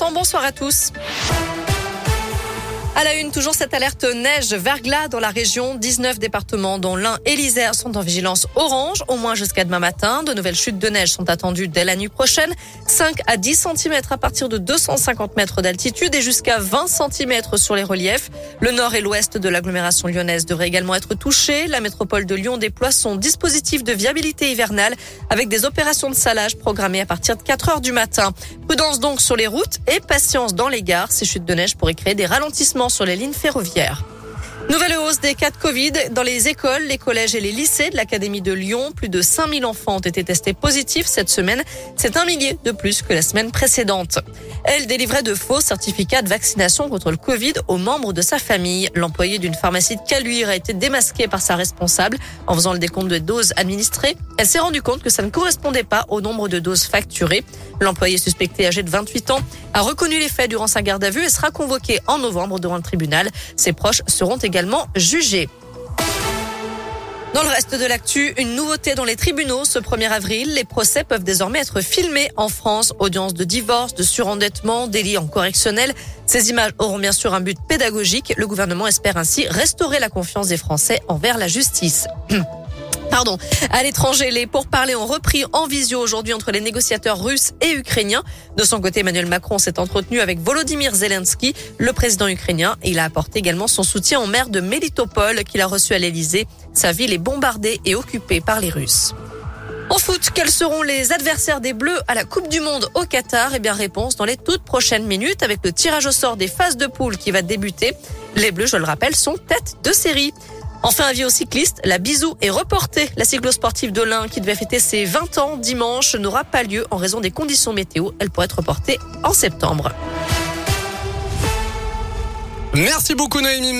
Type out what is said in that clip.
Bonsoir à tous. À la une, toujours cette alerte neige verglas dans la région. 19 départements dont l'Ain et l'Isère sont en vigilance orange, au moins jusqu'à demain matin. De nouvelles chutes de neige sont attendues dès la nuit prochaine. 5 à 10 cm à partir de 250 mètres d'altitude et jusqu'à 20 cm sur les reliefs. Le nord et l'ouest de l'agglomération lyonnaise devraient également être touchés. La métropole de Lyon déploie son dispositif de viabilité hivernale avec des opérations de salage programmées à partir de 4 heures du matin. Prudence donc sur les routes et patience dans les gares. Ces chutes de neige pourraient créer des ralentissements sur les lignes ferroviaires. Des cas de Covid dans les écoles, les collèges et les lycées de l'Académie de Lyon. Plus de 5000 enfants ont été testés positifs cette semaine. C'est un millier de plus que la semaine précédente. Elle délivrait de faux certificats de vaccination contre le Covid aux membres de sa famille. L'employé d'une pharmacie de Caluire a été démasqué par sa responsable en faisant le décompte de doses administrées. Elle s'est rendue compte que ça ne correspondait pas au nombre de doses facturées. L'employé suspecté âgé de 28 ans a reconnu les faits durant sa garde à vue et sera convoqué en novembre devant le tribunal. Ses proches seront également jugés. Dans le reste de l'actu, une nouveauté dans les tribunaux. Ce 1er avril, les procès peuvent désormais être filmés en France. Audience de divorce, de surendettement, délit en correctionnel. Ces images auront bien sûr un but pédagogique. Le gouvernement espère ainsi restaurer la confiance des Français envers la justice. Pardon. À l'étranger, les pourparlers ont repris en visio aujourd'hui entre les négociateurs russes et ukrainiens. De son côté, Emmanuel Macron s'est entretenu avec Volodymyr Zelensky, le président ukrainien. Il a apporté également son soutien au maire de Melitopol qu'il a reçu à l'Elysée. Sa ville est bombardée et occupée par les Russes. En foot, quels seront les adversaires des Bleus à la Coupe du Monde au Qatar? Eh bien, réponse dans les toutes prochaines minutes avec le tirage au sort des phases de poule qui va débuter. Les Bleus, je le rappelle, sont tête de série. Enfin, avis aux cyclistes, la bisou est reportée. La cyclosportive de l'Ain, qui devait fêter ses 20 ans dimanche, n'aura pas lieu en raison des conditions météo. Elle pourrait être reportée en septembre. Merci beaucoup Noémie.